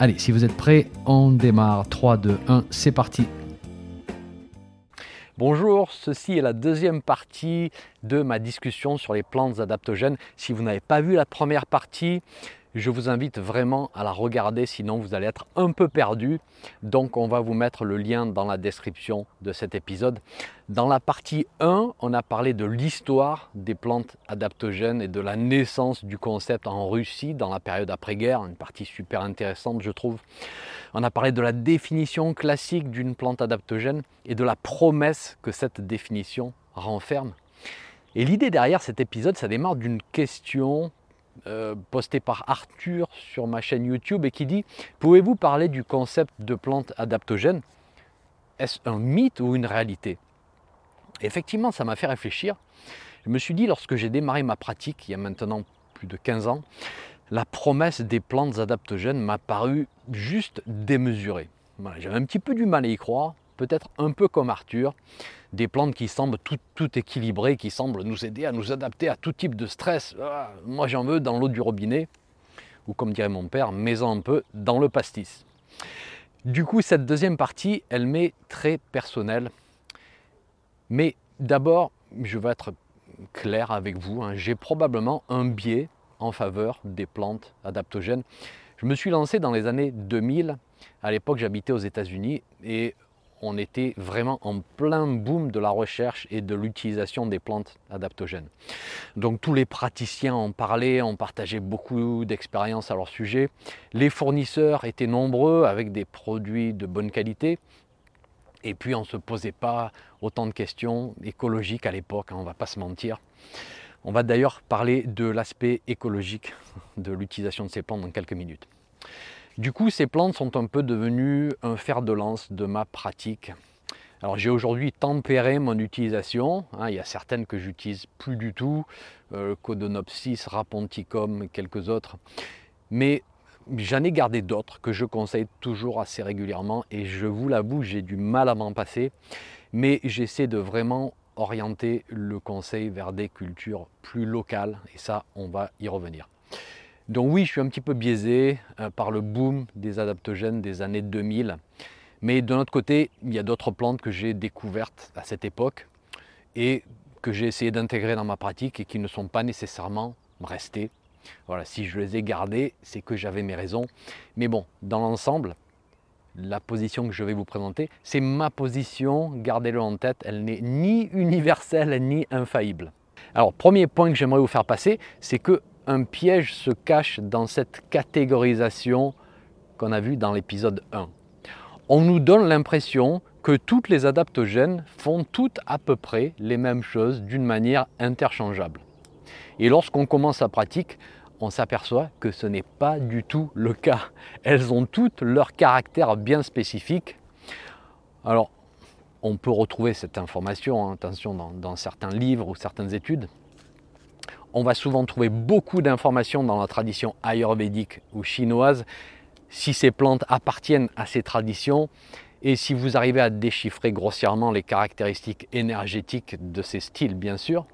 Allez, si vous êtes prêts, on démarre. 3, 2, 1, c'est parti. Bonjour, ceci est la deuxième partie de ma discussion sur les plantes adaptogènes. Si vous n'avez pas vu la première partie, je vous invite vraiment à la regarder, sinon vous allez être un peu perdu. Donc on va vous mettre le lien dans la description de cet épisode. Dans la partie 1, on a parlé de l'histoire des plantes adaptogènes et de la naissance du concept en Russie dans la période après-guerre, une partie super intéressante je trouve. On a parlé de la définition classique d'une plante adaptogène et de la promesse que cette définition renferme. Et l'idée derrière cet épisode, ça démarre d'une question euh, posté par Arthur sur ma chaîne YouTube et qui dit Pouvez-vous parler du concept de plante adaptogène? Est-ce un mythe ou une réalité? Effectivement, ça m'a fait réfléchir. Je me suis dit, lorsque j'ai démarré ma pratique, il y a maintenant plus de 15 ans, la promesse des plantes adaptogènes m'a paru juste démesurée. J'avais un petit peu du mal à y croire, peut-être un peu comme Arthur, des plantes qui semblent tout, tout, équilibrées, qui semblent nous aider à nous adapter à tout type de stress. Ah, moi j'en veux dans l'eau du robinet, ou comme dirait mon père, mets-en un peu dans le pastis. Du coup, cette deuxième partie, elle m'est très personnelle. Mais d'abord, je vais être clair avec vous, hein. j'ai probablement un biais en faveur des plantes adaptogènes. Je me suis lancé dans les années 2000. À l'époque, j'habitais aux États-Unis et on était vraiment en plein boom de la recherche et de l'utilisation des plantes adaptogènes. Donc tous les praticiens en parlaient, on partageait beaucoup d'expériences à leur sujet. Les fournisseurs étaient nombreux avec des produits de bonne qualité. Et puis on ne se posait pas autant de questions écologiques à l'époque, hein, on ne va pas se mentir. On va d'ailleurs parler de l'aspect écologique de l'utilisation de ces plantes dans quelques minutes. Du coup, ces plantes sont un peu devenues un fer de lance de ma pratique. Alors j'ai aujourd'hui tempéré mon utilisation. Hein. il y a certaines que j'utilise plus du tout, euh, Codonopsis, Raponticum quelques autres. Mais j'en ai gardé d'autres que je conseille toujours assez régulièrement et je vous l'avoue, j'ai du mal à m'en passer. Mais j'essaie de vraiment orienter le conseil vers des cultures plus locales et ça, on va y revenir. Donc oui, je suis un petit peu biaisé euh, par le boom des adaptogènes des années 2000. Mais de l'autre côté, il y a d'autres plantes que j'ai découvertes à cette époque et que j'ai essayé d'intégrer dans ma pratique et qui ne sont pas nécessairement restées. Voilà, si je les ai gardées, c'est que j'avais mes raisons. Mais bon, dans l'ensemble, la position que je vais vous présenter, c'est ma position, gardez-le en tête, elle n'est ni universelle ni infaillible. Alors, premier point que j'aimerais vous faire passer, c'est que un piège se cache dans cette catégorisation qu'on a vue dans l'épisode 1. On nous donne l'impression que toutes les adaptogènes font toutes à peu près les mêmes choses d'une manière interchangeable. Et lorsqu'on commence la pratique, on s'aperçoit que ce n'est pas du tout le cas. Elles ont toutes leur caractère bien spécifique. Alors, on peut retrouver cette information, hein, attention, dans, dans certains livres ou certaines études, on va souvent trouver beaucoup d'informations dans la tradition ayurvédique ou chinoise si ces plantes appartiennent à ces traditions et si vous arrivez à déchiffrer grossièrement les caractéristiques énergétiques de ces styles, bien sûr.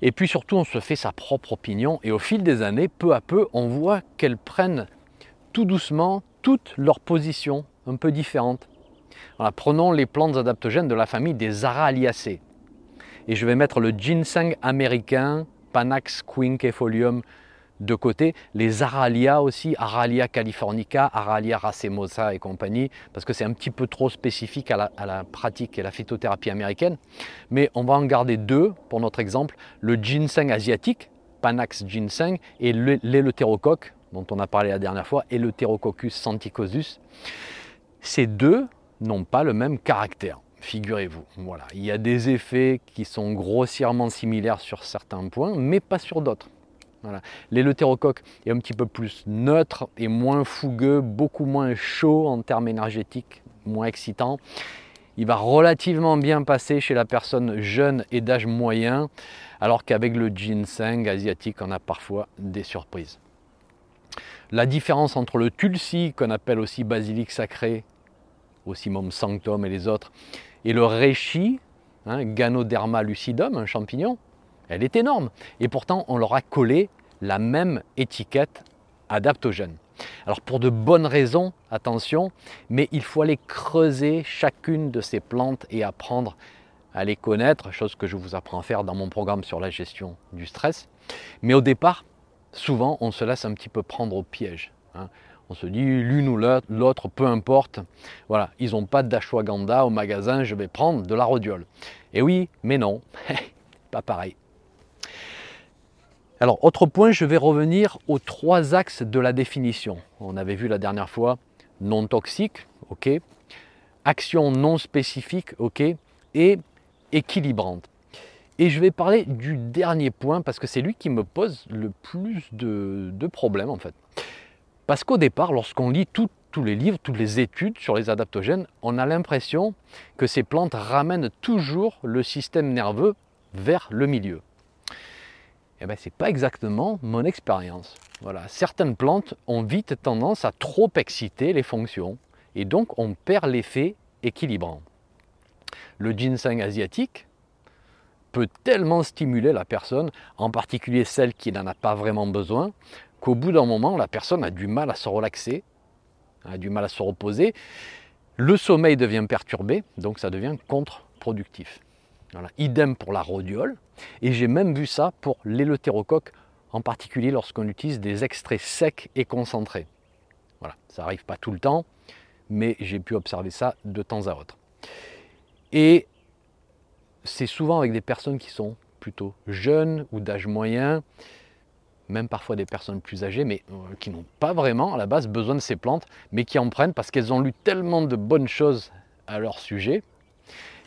Et puis surtout, on se fait sa propre opinion et au fil des années, peu à peu, on voit qu'elles prennent tout doucement toutes leurs positions un peu différentes. prenons les plantes adaptogènes de la famille des Araliacées. Et je vais mettre le ginseng américain, Panax quinquefolium de côté, les Aralia aussi, Aralia californica, Aralia racemosa et compagnie, parce que c'est un petit peu trop spécifique à la, pratique et la phytothérapie américaine. Mais on va en garder deux pour notre exemple, le ginseng asiatique, Panax ginseng, et l'éleutérocoque, dont on a parlé la dernière fois, Eleutherococcus santicosus. Ces deux n'ont pas le même caractère figurez-vous. Voilà, il y a des effets qui sont grossièrement similaires sur certains points, mais pas sur d'autres. Voilà. L'éleutérocoque est un petit peu plus neutre et moins fougueux, beaucoup moins chaud en termes énergétiques, moins excitant. Il va relativement bien passer chez la personne jeune et d'âge moyen, alors qu'avec le ginseng asiatique, on a parfois des surprises. La différence entre le tulsi, qu'on appelle aussi basilic sacré, aussi Mom sanctum et les autres, et le reishi, hein, Ganoderma lucidum, un champignon, elle est énorme. Et pourtant, on leur a collé la même étiquette adaptogène. Alors pour de bonnes raisons, attention, mais il faut aller creuser chacune de ces plantes et apprendre à les connaître, chose que je vous apprends à faire dans mon programme sur la gestion du stress. Mais au départ, souvent, on se laisse un petit peu prendre au piège. Hein. On se dit l'une ou l'autre, peu importe. Voilà, ils n'ont pas d'ashwagandha au magasin, je vais prendre de la rhodiole. Et oui, mais non, pas pareil. Alors, autre point, je vais revenir aux trois axes de la définition. On avait vu la dernière fois non toxique, ok, action non spécifique, ok, et équilibrante. Et je vais parler du dernier point parce que c'est lui qui me pose le plus de, problèmes en fait. Parce qu'au départ, lorsqu'on lit tous les livres, toutes les études sur les adaptogènes, on a l'impression que ces plantes ramènent toujours le système nerveux vers le milieu. Eh ben, ce n'est pas exactement mon expérience. Certaines plantes ont vite tendance à trop exciter les fonctions et donc on perd l'effet équilibrant. Le ginseng asiatique peut tellement stimuler la personne, en particulier celle qui n'en a pas vraiment besoin, qu'au bout d'un moment, la personne a du mal à se relaxer, a du mal à se reposer, le sommeil devient perturbé, donc ça devient contre-productif. Idem pour la rhodiole. Et j'ai même vu ça pour l'éleutérocoque, en particulier lorsqu'on utilise des extraits secs et concentrés. Voilà, ça n'arrive pas tout le temps, mais j'ai pu observer ça de temps à autre. Et c'est souvent avec des personnes qui sont plutôt jeunes ou d'âge moyen, même parfois des personnes plus âgées, mais euh, qui n'ont pas vraiment à la base besoin de ces plantes, mais qui en prennent parce qu'elles ont lu tellement de bonnes choses à leur sujet,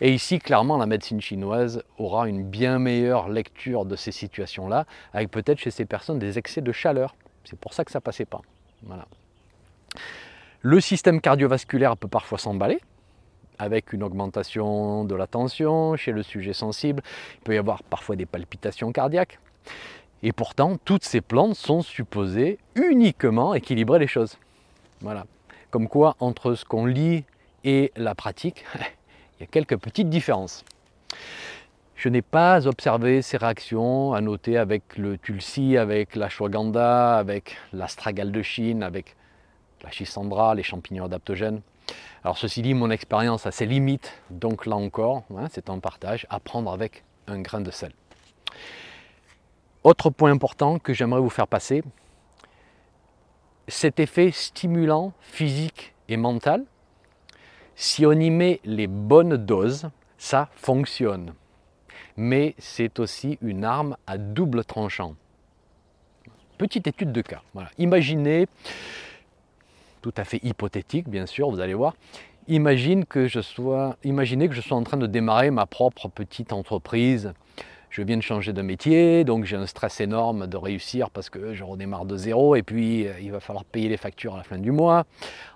et ici, clairement, la médecine chinoise aura une bien meilleure lecture de ces situations-là, avec peut-être chez ces personnes des excès de chaleur. C'est pour ça que ça ne passait pas. Voilà. Le système cardiovasculaire peut parfois s'emballer, avec une augmentation de la tension chez le sujet sensible. Il peut y avoir parfois des palpitations cardiaques. Et pourtant, toutes ces plantes sont supposées uniquement équilibrer les choses. Voilà. Comme quoi, entre ce qu'on lit et la pratique, Il y a quelques petites différences. Je n'ai pas observé ces réactions à noter avec le tulsi, avec la l'ashwagandha, avec l'astragale de Chine, avec la chisandra, les champignons adaptogènes. Alors ceci dit, mon expérience a ses limites, donc là encore, hein, c'est un partage, à prendre avec un grain de sel. Autre point important que j'aimerais vous faire passer, cet effet stimulant physique et mental si on y met les bonnes doses, ça fonctionne. Mais c'est aussi une arme à double tranchant. Petite étude de cas. Imaginez, tout à fait hypothétique bien sûr, vous allez voir, que je sois, imaginez que je sois en train de démarrer ma propre petite entreprise je viens de changer de métier, donc j'ai un stress énorme de réussir parce que je redémarre de zéro et puis euh, il va falloir payer les factures à la fin du mois.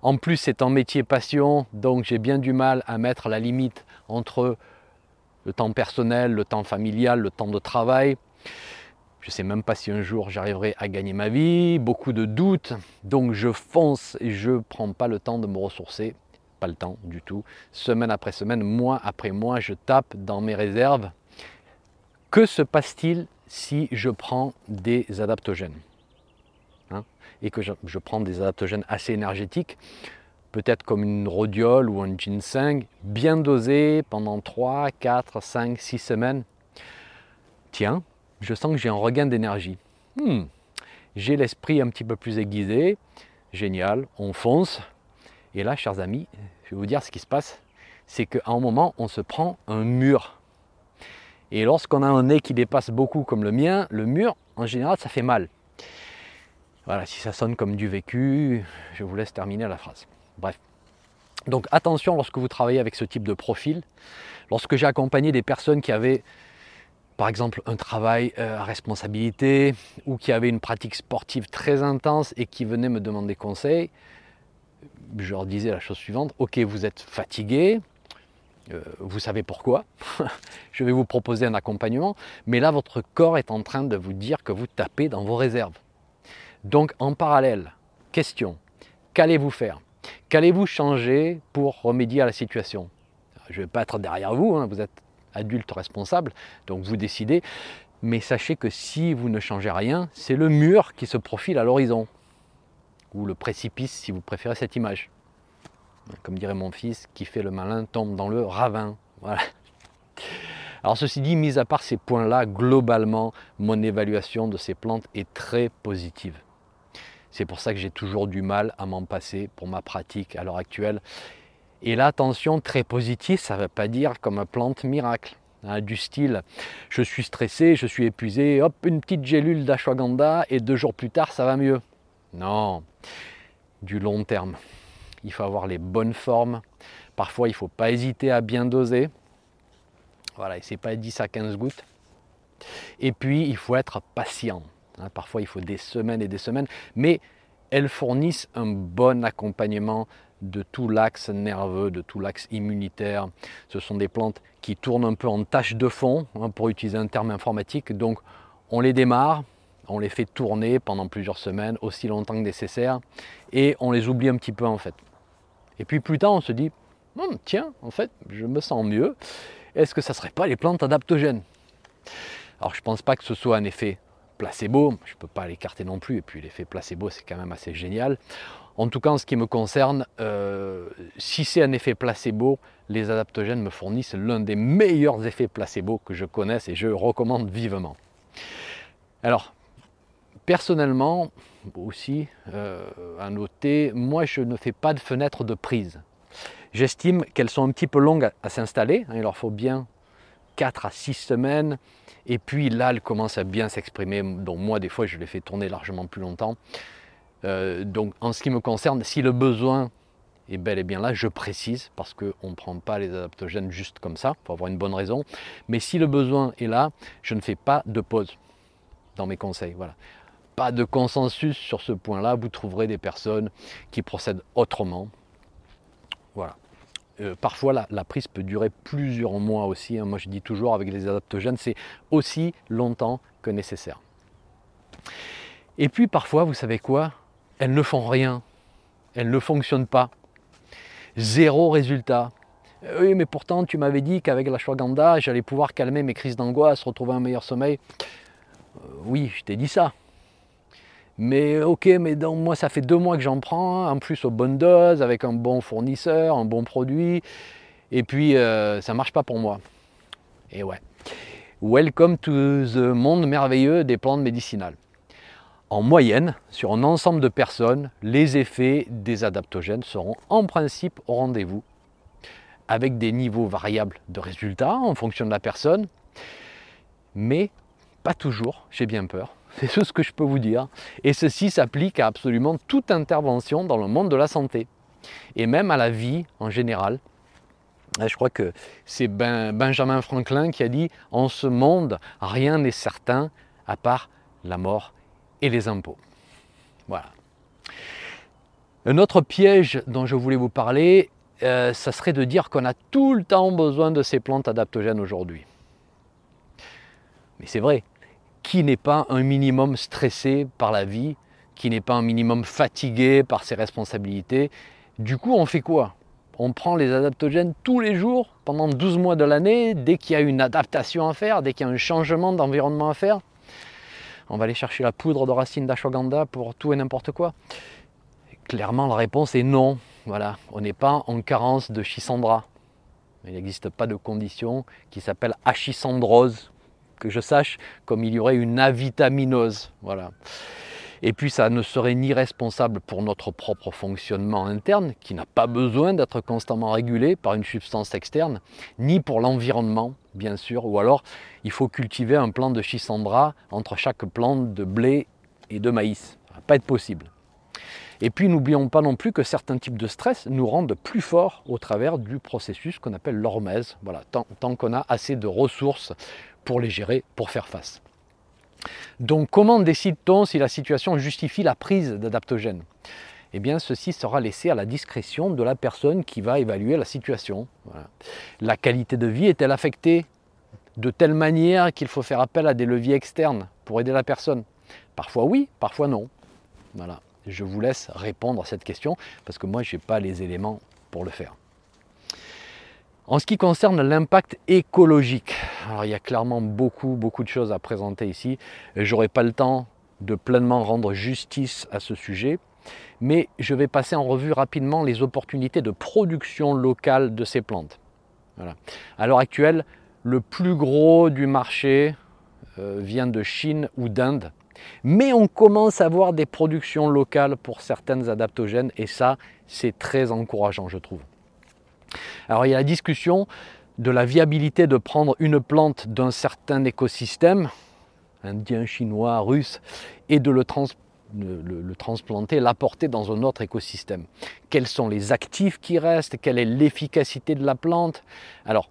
En plus, c'est un métier passion, donc j'ai bien du mal à mettre la limite entre le temps personnel, le temps familial, le temps de travail. Je ne sais même pas si un jour j'arriverai à gagner ma vie, beaucoup de doutes, donc je fonce et je ne prends pas le temps de me ressourcer, pas le temps du tout. Semaine après semaine, mois après mois, je tape dans mes réserves que se passe-t-il si je prends des adaptogènes hein, Et que je, prends des adaptogènes assez énergétiques, peut-être comme une rhodiole ou un ginseng, bien dosé pendant 3, 4, 5, 6 semaines? Tiens, je sens que j'ai un regain d'énergie. Hmm, j'ai l'esprit un petit peu plus aiguisé. Génial, on fonce. Et là, chers amis, je vais vous dire ce qui se passe. C'est qu'à un moment, on se prend un mur et lorsqu'on a un nez qui dépasse beaucoup comme le mien, le mur, en général, ça fait mal. Voilà, si ça sonne comme du vécu, je vous laisse terminer la phrase. Bref. Donc attention lorsque vous travaillez avec ce type de profil. Lorsque j'ai accompagné des personnes qui avaient, par exemple, un travail euh, à responsabilité ou qui avaient une pratique sportive très intense et qui venaient me demander conseil, je leur disais la chose suivante, ok, vous êtes fatigué, euh, vous savez pourquoi, je vais vous proposer un accompagnement, mais là votre corps est en train de vous dire que vous tapez dans vos réserves. Donc en parallèle, question, qu'allez-vous faire? Qu'allez-vous changer pour remédier à la situation? Je ne vais pas être derrière vous, hein, vous êtes adulte responsable, donc vous décidez, mais sachez que si vous ne changez rien, c'est le mur qui se profile à l'horizon, ou le précipice si vous préférez cette image comme dirait mon fils, qui fait le malin tombe dans le ravin. Voilà. Alors ceci dit, mis à part ces points-là, globalement, mon évaluation de ces plantes est très positive. C'est pour ça que j'ai toujours du mal à m'en passer pour ma pratique à l'heure actuelle. Et là, attention, très positif, ça ne veut pas dire comme plante miracle. Hein, du style, je suis stressé, je suis épuisé, hop, une petite gélule d'ashwagandha et deux jours plus tard, ça va mieux. Non, du long terme il faut avoir les bonnes formes. Parfois, il ne faut pas hésiter à bien doser. Voilà, c'est pas 10 à 15 gouttes. Et puis, il faut être patient. Hein, parfois, il faut des semaines et des semaines, mais elles fournissent un bon accompagnement de tout l'axe nerveux, de tout l'axe immunitaire. Ce sont des plantes qui tournent un peu en tâche de fond, hein, pour utiliser un terme informatique. Donc, on les démarre, on les fait tourner pendant plusieurs semaines, aussi longtemps que nécessaire, et on les oublie un petit peu en fait. Et puis plus tard, on se dit, hum, tiens, en fait, je me sens mieux. Est-ce que ça ne serait pas les plantes adaptogènes? Alors je ne pense pas que ce soit un effet placebo, je ne peux pas l'écarter non plus, et puis l'effet placebo, c'est quand même assez génial. En tout cas, en ce qui me concerne, euh, si c'est un effet placebo, les adaptogènes me fournissent l'un des meilleurs effets placebo que je connaisse et je recommande vivement. Alors, personnellement, aussi euh, à noter, moi je ne fais pas de fenêtre de prise. J'estime qu'elles sont un petit peu longues à, s'installer, hein, il leur faut bien 4 à 6 semaines, et puis là elles commencent à bien s'exprimer, donc moi des fois je les fais tourner largement plus longtemps. Euh, donc en ce qui me concerne, si le besoin est bel et bien là, je précise, parce qu'on ne prend pas les adaptogènes juste comme ça, faut avoir une bonne raison, mais si le besoin est là, je ne fais pas de pause dans mes conseils. Voilà pas de consensus sur ce point-là, vous trouverez des personnes qui procèdent autrement. Voilà. Euh, parfois, la, prise peut durer plusieurs mois aussi. Hein. Moi, je dis toujours avec les adaptogènes, c'est aussi longtemps que nécessaire. Et puis, parfois, vous savez quoi? Elles ne font rien. Elles ne fonctionnent pas. Zéro résultat. Euh, oui, mais pourtant, tu m'avais dit qu'avec la shwaganda, j'allais pouvoir calmer mes crises d'angoisse, retrouver un meilleur sommeil. Euh, oui, je t'ai dit ça. Mais ok, mais moi ça fait deux mois que j'en prends, en plus aux bonnes doses, avec un bon fournisseur, un bon produit, et puis euh, ça marche pas pour moi. Et ouais. Welcome to the monde merveilleux des plantes médicinales. En moyenne, sur un ensemble de personnes, les effets des adaptogènes seront en principe au rendez-vous, avec des niveaux variables de résultats en fonction de la personne, mais pas toujours, j'ai bien peur. C'est tout ce que je peux vous dire. Et ceci s'applique à absolument toute intervention dans le monde de la santé. Et même à la vie en général. Je crois que c'est ben, Benjamin Franklin qui a dit En ce monde, rien n'est certain à part la mort et les impôts. Voilà. Un autre piège dont je voulais vous parler, euh, ça serait de dire qu'on a tout le temps besoin de ces plantes adaptogènes aujourd'hui. Mais c'est vrai, qui n'est pas un minimum stressé par la vie, qui n'est pas un minimum fatigué par ses responsabilités. Du coup, on fait quoi? On prend les adaptogènes tous les jours, pendant 12 mois de l'année, dès qu'il y a une adaptation à faire, dès qu'il y a un changement d'environnement à faire. On va aller chercher la poudre de racine d'ashwagandha pour tout et n'importe quoi. Clairement, la réponse est non. Voilà, on n'est pas en carence de chisandra. Il n'existe pas de condition qui s'appelle achisandrose, que je sache, comme il y aurait une avitaminose. Voilà. Et puis ça ne serait ni responsable pour notre propre fonctionnement interne, qui n'a pas besoin d'être constamment régulé par une substance externe, ni pour l'environnement, bien sûr, ou alors il faut cultiver un plant de chisandra entre chaque plante de blé et de maïs. Ça va pas être possible. Et puis n'oublions pas non plus que certains types de stress nous rendent plus forts au travers du processus qu'on appelle l'hormèse. Voilà, tant qu'on a assez de ressources pour les gérer, pour faire face. Donc comment décide-t-on si la situation justifie la prise d'adaptogènes? Eh bien ceci sera laissé à la discrétion de la personne qui va évaluer la situation. La qualité de vie est-elle affectée de telle manière qu'il faut faire appel à des leviers externes pour aider la personne? Parfois oui, parfois non. Voilà. Je vous laisse répondre à cette question parce que moi je n'ai pas les éléments pour le faire. En ce qui concerne l'impact écologique, alors il y a clairement beaucoup, beaucoup de choses à présenter ici. Je n'aurai pas le temps de pleinement rendre justice à ce sujet, mais je vais passer en revue rapidement les opportunités de production locale de ces plantes. À l'heure actuelle, le plus gros du marché euh, vient de Chine ou d'Inde, mais on commence à voir des productions locales pour certaines adaptogènes et ça, c'est très encourageant, je trouve. Alors il y a la discussion de la viabilité de prendre une plante d'un certain écosystème, indien, chinois, russe, et de le, transplanter, l'apporter dans un autre écosystème. Quels sont les actifs qui restent? Quelle est l'efficacité de la plante? Alors,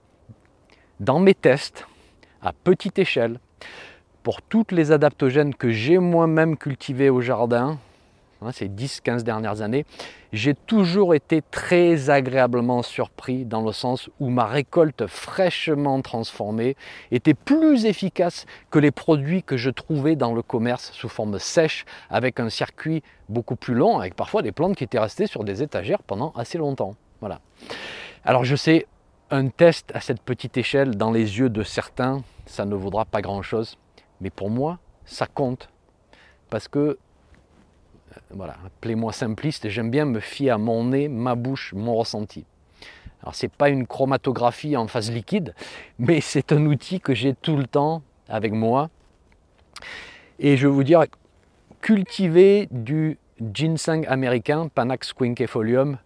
dans mes tests, à petite échelle, pour toutes les adaptogènes que j'ai moi-même cultivés au jardin, Hein, ces 10-15 dernières années, j'ai toujours été très agréablement surpris dans le sens où ma récolte fraîchement transformée était plus efficace que les produits que je trouvais dans le commerce sous forme sèche avec un circuit beaucoup plus long, avec parfois des plantes qui étaient restées sur des étagères pendant assez longtemps. Voilà. Alors je sais, un test à cette petite échelle dans les yeux de certains, ça ne vaudra pas grand-chose, mais pour moi, ça compte parce que voilà, appelez-moi simpliste, j'aime bien me fier à mon nez, ma bouche, mon ressenti. Alors c'est pas une chromatographie en phase liquide, mais c'est un outil que j'ai tout le temps avec moi. Et je vais vous dire, cultiver du ginseng américain, Panax quinquefolium,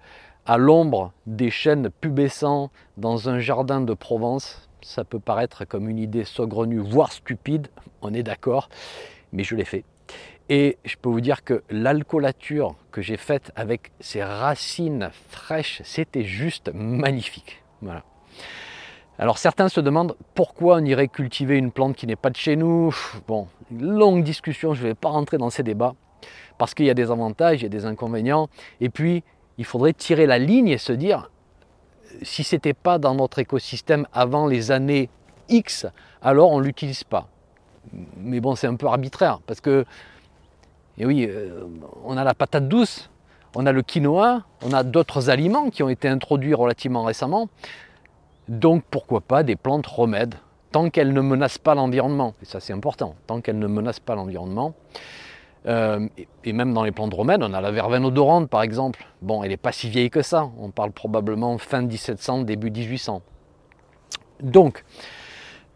à l'ombre des chênes pubescents dans un jardin de Provence, ça peut paraître comme une idée saugrenue, voire stupide, on est d'accord, mais je l'ai fait. Et je peux vous dire que l'alcoolature que j'ai faite avec ces racines fraîches, c'était juste magnifique. Voilà. Alors certains se demandent pourquoi on irait cultiver une plante qui n'est pas de chez nous. Bon, longue discussion, je ne vais pas rentrer dans ces débats, parce qu'il y a des avantages, il y a des inconvénients, et puis il faudrait tirer la ligne et se dire, si ce n'était pas dans notre écosystème avant les années X, alors on ne l'utilise pas. Mais bon, c'est un peu arbitraire, parce que et oui, euh, on a la patate douce, on a le quinoa, on a d'autres aliments qui ont été introduits relativement récemment. Donc pourquoi pas des plantes remèdes, tant qu'elles ne menacent pas l'environnement. Et ça c'est important, tant qu'elles ne menacent pas l'environnement. Euh, et même dans les plantes remèdes, on a la verveine odorante par exemple. Bon, elle n'est pas si vieille que ça, on parle probablement fin 1700, début 1800. Donc,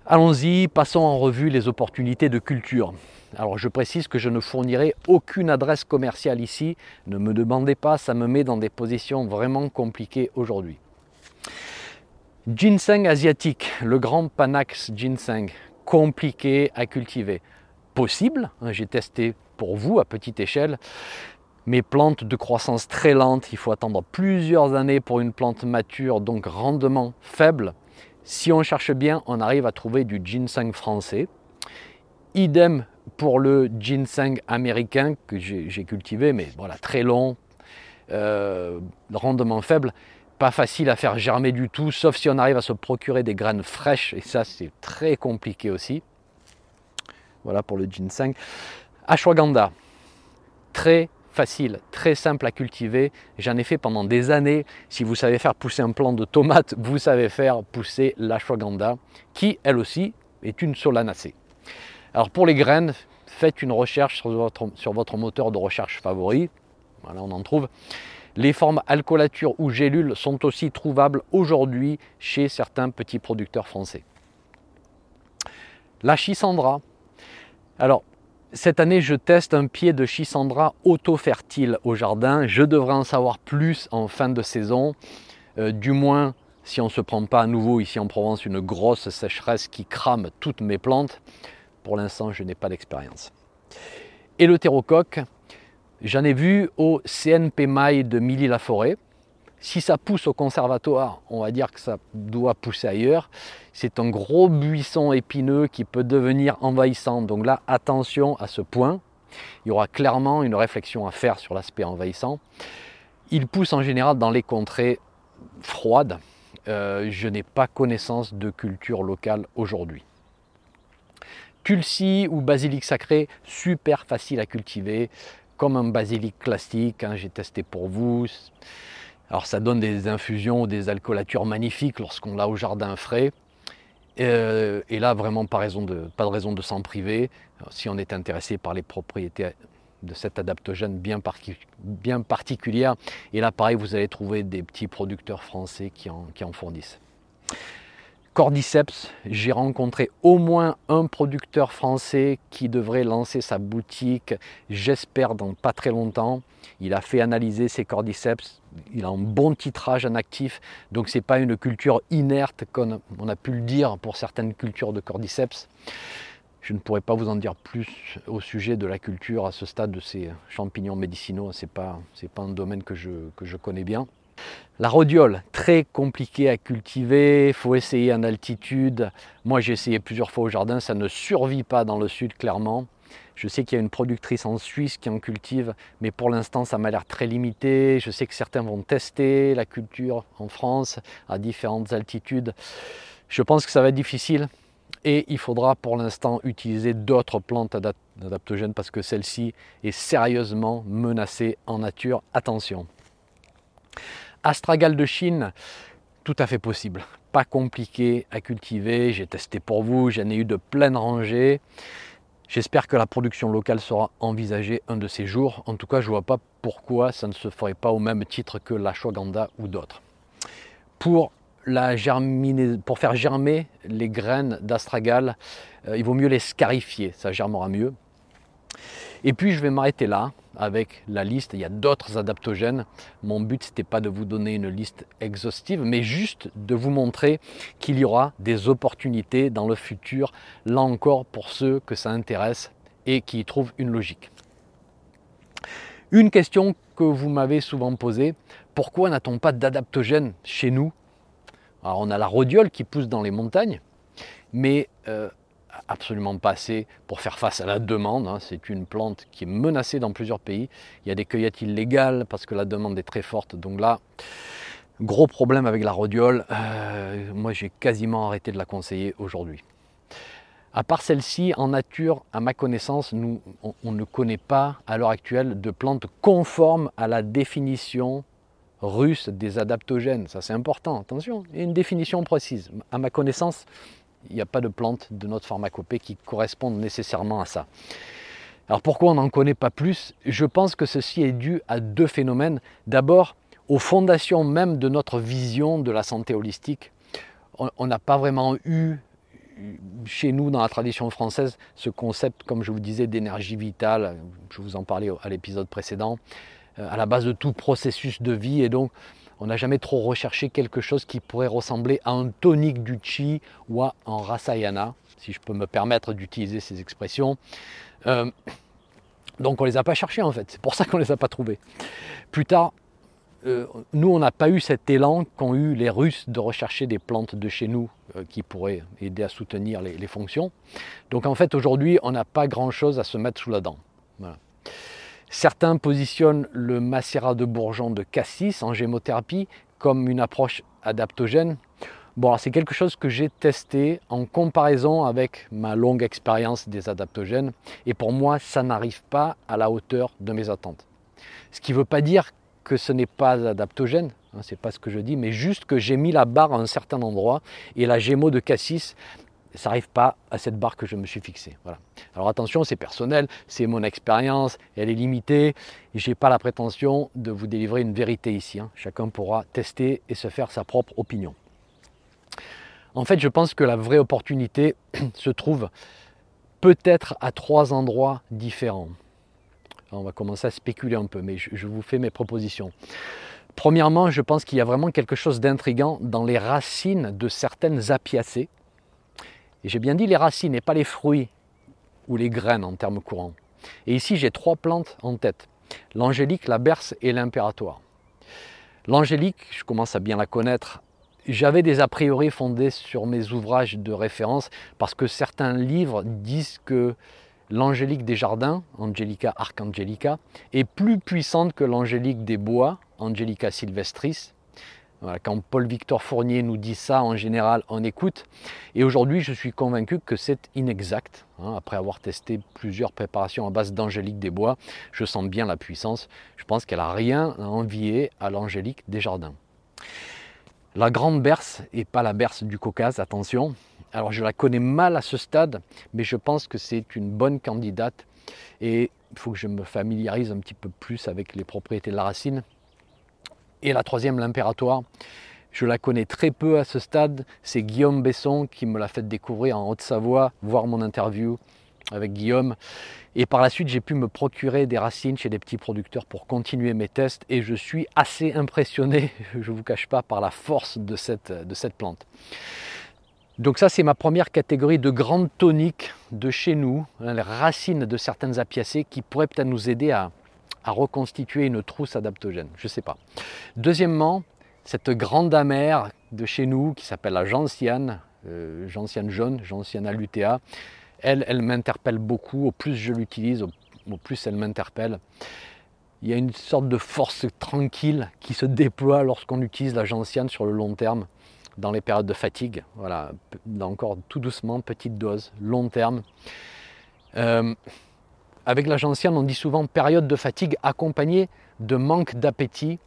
allons-y, passons en revue les opportunités de culture. Alors je précise que je ne fournirai aucune adresse commerciale ici. Ne me demandez pas, ça me met dans des positions vraiment compliquées aujourd'hui. Ginseng asiatique, le grand Panax ginseng, compliqué à cultiver. Possible, hein, j'ai testé pour vous à petite échelle, mais plantes de croissance très lente, il faut attendre plusieurs années pour une plante mature, donc rendement faible. Si on cherche bien, on arrive à trouver du ginseng français. Idem pour le ginseng américain que j'ai cultivé, mais voilà, très long, euh, rendement faible, pas facile à faire germer du tout, sauf si on arrive à se procurer des graines fraîches, et ça c'est très compliqué aussi. Voilà pour le ginseng. Ashwagandha, très facile, très simple à cultiver. J'en ai fait pendant des années. Si vous savez faire pousser un plant de tomate, vous savez faire pousser l'ashwagandha, qui elle aussi est une solanacée. Alors pour les graines, faites une recherche sur votre, moteur de recherche favori. Voilà, on en trouve. Les formes alcoolature ou gélules sont aussi trouvables aujourd'hui chez certains petits producteurs français. La Chisandra. Alors, cette année, je teste un pied de Chisandra auto-fertile au jardin. Je devrais en savoir plus en fin de saison. Euh, du moins, si on ne se prend pas à nouveau ici en Provence une grosse sécheresse qui crame toutes mes plantes. Pour l'instant, je n'ai pas d'expérience. Et le terrocoque, j'en ai vu au CNP Maille de Milly-la-Forêt. Si ça pousse au conservatoire, on va dire que ça doit pousser ailleurs. C'est un gros buisson épineux qui peut devenir envahissant. Donc là, attention à ce point. il y aura clairement une réflexion à faire sur l'aspect envahissant. Il pousse en général dans les contrées froides. Euh, je n'ai pas connaissance de culture locale aujourd'hui. Tulsi ou basilic sacré, super facile à cultiver, comme un basilic classique, hein, j'ai testé pour vous. Alors ça donne des infusions ou des alcoolatures magnifiques lorsqu'on l'a au jardin frais. Euh, et là, vraiment pas, de, raison de s'en priver si on est intéressé par les propriétés de cet adaptogène bien, particulière. Et là, pareil, vous allez trouver des petits producteurs français qui en fournissent. Cordyceps, j'ai rencontré au moins un producteur français qui devrait lancer sa boutique, j'espère dans pas très longtemps. Il a fait analyser ses cordyceps, il a un bon titrage en actif, donc c'est pas une culture inerte comme on a pu le dire pour certaines cultures de cordyceps. Je ne pourrais pas vous en dire plus au sujet de la culture à ce stade de ces champignons médicinaux, c'est pas, pas un domaine que je, que je connais bien. La rhodiole, très compliqué à cultiver, il faut essayer en altitude. Moi j'ai essayé plusieurs fois au jardin, ça ne survit pas dans le sud clairement. Je sais qu'il y a une productrice en Suisse qui en cultive, mais pour l'instant ça m'a l'air très limité. Je sais que certains vont tester la culture en France à différentes altitudes. Je pense que ça va être difficile et il faudra pour l'instant utiliser d'autres plantes adaptogènes parce que celle-ci est sérieusement menacée en nature. Attention. Astragal de Chine, tout à fait possible. Pas compliqué à cultiver. J'ai testé pour vous, j'en ai eu de pleines rangées. J'espère que la production locale sera envisagée un de ces jours. En tout cas, je ne vois pas pourquoi ça ne se ferait pas au même titre que l'ashwagandha ou d'autres. Pour, la pour faire germer les graines d'astragal, euh, il vaut mieux les scarifier, ça germera mieux. Et puis je vais m'arrêter là avec la liste. Il y a d'autres adaptogènes. Mon but, n'était pas de vous donner une liste exhaustive, mais juste de vous montrer qu'il y aura des opportunités dans le futur, là encore pour ceux que ça intéresse et qui y trouvent une logique. Une question que vous m'avez souvent posée, pourquoi n'a-t-on pas d'adaptogènes chez nous? Alors on a la rhodiole qui pousse dans les montagnes, mais euh, absolument pas assez pour faire face à la demande. Hein. C'est une plante qui est menacée dans plusieurs pays. Il y a des cueillettes illégales parce que la demande est très forte. Donc là, gros problème avec la rhodiole. Euh, moi, j'ai quasiment arrêté de la conseiller aujourd'hui. À part celle-ci, en nature, à ma connaissance, nous, on, ne connaît pas à l'heure actuelle de plantes conformes à la définition russe des adaptogènes. Ça, c'est important. Attention, il y a une définition précise. À ma connaissance, il n'y a pas de plantes de notre pharmacopée qui correspondent nécessairement à ça. Alors pourquoi on n'en connaît pas plus? Je pense que ceci est dû à deux phénomènes. D'abord, aux fondations même de notre vision de la santé holistique. On n'a pas vraiment eu chez nous, dans la tradition française, ce concept, comme je vous disais, d'énergie vitale. Je vous en parlais à l'épisode précédent, euh, à la base de tout processus de vie. Et donc, on n'a jamais trop recherché quelque chose qui pourrait ressembler à un tonique du chi ou à un rasayana, si je peux me permettre d'utiliser ces expressions. Euh, donc on ne les a pas cherchés en fait, c'est pour ça qu'on ne les a pas trouvés. Plus tard, euh, nous on n'a pas eu cet élan qu'ont eu les Russes de rechercher des plantes de chez nous euh, qui pourraient aider à soutenir les, fonctions. Donc en fait aujourd'hui on n'a pas grand chose à se mettre sous la dent. Certains positionnent le macérat de bourgeon de cassis en gémothérapie comme une approche adaptogène. Bon, c'est quelque chose que j'ai testé en comparaison avec ma longue expérience des adaptogènes et pour moi, ça n'arrive pas à la hauteur de mes attentes. Ce qui ne veut pas dire que ce n'est pas adaptogène, hein, c'est pas ce que je dis, mais juste que j'ai mis la barre à un certain endroit et la gémo de cassis ça n'arrive pas à cette barre que je me suis fixée. Voilà. Alors attention, c'est personnel, c'est mon expérience, elle est limitée. Je n'ai pas la prétention de vous délivrer une vérité ici. Hein. Chacun pourra tester et se faire sa propre opinion. En fait, je pense que la vraie opportunité se trouve peut-être à trois endroits différents. on va commencer à spéculer un peu, mais je vous fais mes propositions. Premièrement, je pense qu'il y a vraiment quelque chose d'intrigant dans les racines de certaines apiacées et j'ai bien dit les racines et pas les fruits ou les graines en termes courants. Et ici, j'ai trois plantes en tête. L'angélique, la berce et l'impératoire. L'angélique, je commence à bien la connaître. J'avais des a priori fondés sur mes ouvrages de référence parce que certains livres disent que l'angélique des jardins, Angelica archangelica, est plus puissante que l'angélique des bois, Angelica sylvestris. Quand Paul-Victor Fournier nous dit ça, en général, on écoute. Et aujourd'hui, je suis convaincu que c'est inexact. Hein. après avoir testé plusieurs préparations à base d'angélique des bois, je sens bien la puissance. Je pense qu'elle n'a rien à envier à l'angélique des jardins. La grande berce, et pas la berce du Caucase, attention. Alors je la connais mal à ce stade, mais je pense que c'est une bonne candidate. Et il faut que je me familiarise un petit peu plus avec les propriétés de la racine. Et la troisième, l'impératoire. Je la connais très peu à ce stade. C'est Guillaume Besson qui me l'a fait découvrir en Haute-Savoie, voir mon interview avec Guillaume. Et par la suite, j'ai pu me procurer des racines chez des petits producteurs pour continuer mes tests. Et je suis assez impressionné, je ne vous cache pas, par la force de cette, de cette plante. Donc ça, c'est ma première catégorie de grandes toniques de chez nous, hein, les racines de certaines apiacées qui pourraient peut-être nous aider à, reconstituer une trousse adaptogène. Je ne sais pas. Deuxièmement, cette grande amère de chez nous qui s'appelle la gentiane, euh, gentiane jaune, gentiana lutea, elle, elle m'interpelle beaucoup. Au plus je l'utilise, au, plus elle m'interpelle. Il y a une sorte de force tranquille qui se déploie lorsqu'on utilise la gentiane sur le long terme, dans les périodes de fatigue. Voilà, encore tout doucement, petite dose, long terme. Euh, avec la gentiane, on dit souvent période de fatigue accompagnée de manque d'appétit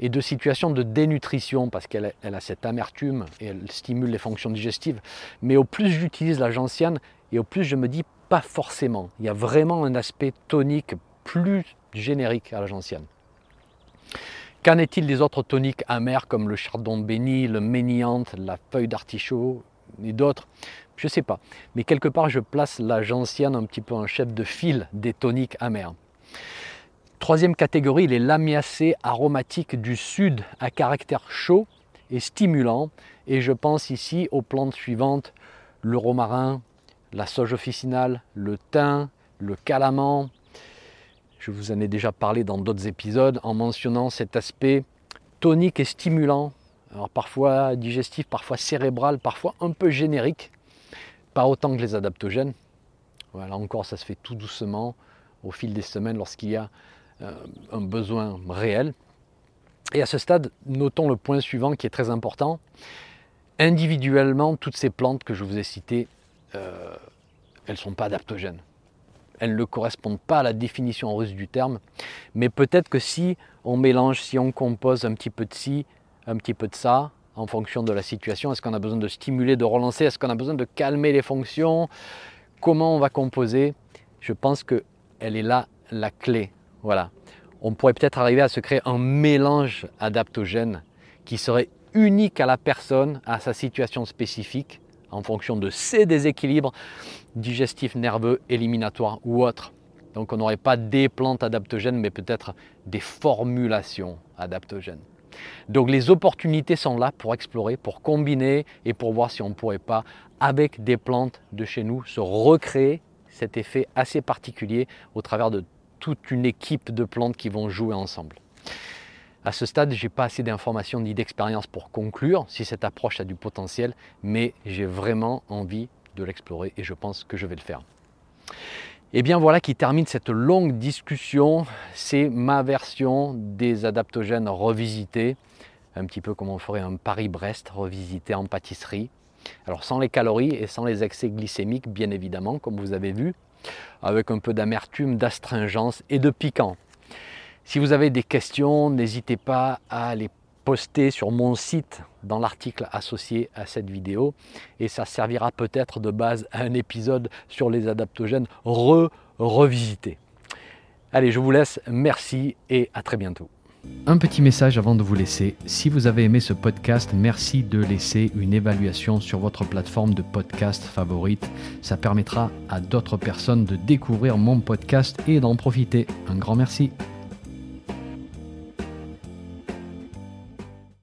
et de situations de dénutrition parce qu'elle a cette amertume et elle stimule les fonctions digestives. Mais au plus j'utilise la gentiane, et au plus, je me dis pas forcément. Il y a vraiment un aspect tonique plus générique à la gentiane. Qu'en est-il des autres toniques amers comme le chardon béni, le méniante, la feuille d'artichaut et d'autres Je ne sais pas. Mais quelque part, je place la gentiane un petit peu en chef de file des toniques amers. Troisième catégorie, les lamiacées aromatiques du sud à caractère chaud et stimulant. Et je pense ici aux plantes suivantes, le romarin, la sauge officinale, le thym, le calaman. Je vous en ai déjà parlé dans d'autres épisodes en mentionnant cet aspect tonique et stimulant, alors parfois digestif, parfois cérébral, parfois un peu générique, pas autant que les adaptogènes. Voilà, encore, ça se fait tout doucement au fil des semaines lorsqu'il y a euh, un besoin réel. Et à ce stade, notons le point suivant qui est très important. Individuellement, toutes ces plantes que je vous ai citées euh, elles ne sont pas adaptogènes. Elles ne correspondent pas à la définition russe du terme, mais peut-être que si on mélange, si on compose un petit peu de ci, un petit peu de ça, en fonction de la situation, est-ce qu'on a besoin de stimuler, de relancer, est-ce qu'on a besoin de calmer les fonctions, comment on va composer, je pense qu'elle est là la clé. Voilà. On pourrait peut-être arriver à se créer un mélange adaptogène qui serait unique à la personne, à sa situation spécifique, en fonction de ses déséquilibres digestifs, nerveux, éliminatoires ou autres. Donc on n'aurait pas des plantes adaptogènes, mais peut-être des formulations adaptogènes. Donc les opportunités sont là pour explorer, pour combiner et pour voir si on ne pourrait pas, avec des plantes de chez nous, se recréer cet effet assez particulier au travers de toute une équipe de plantes qui vont jouer ensemble. À ce stade, je n'ai pas assez d'informations ni d'expérience pour conclure si cette approche a du potentiel, mais j'ai vraiment envie de l'explorer et je pense que je vais le faire. Et eh bien voilà qui termine cette longue discussion. C'est ma version des adaptogènes revisités, un petit peu comme on ferait un Paris-Brest revisité en pâtisserie. Alors sans les calories et sans les excès glycémiques, bien évidemment, comme vous avez vu, avec un peu d'amertume, d'astringence et de piquant. Si vous avez des questions, n'hésitez pas à les poster sur mon site dans l'article associé à cette vidéo et ça servira peut-être de base à un épisode sur les adaptogènes re-revisité. Allez, je vous laisse, merci et à très bientôt. Un petit message avant de vous laisser. Si vous avez aimé ce podcast, merci de laisser une évaluation sur votre plateforme de podcast favorite. Ça permettra à d'autres personnes de découvrir mon podcast et d'en profiter. Un grand merci.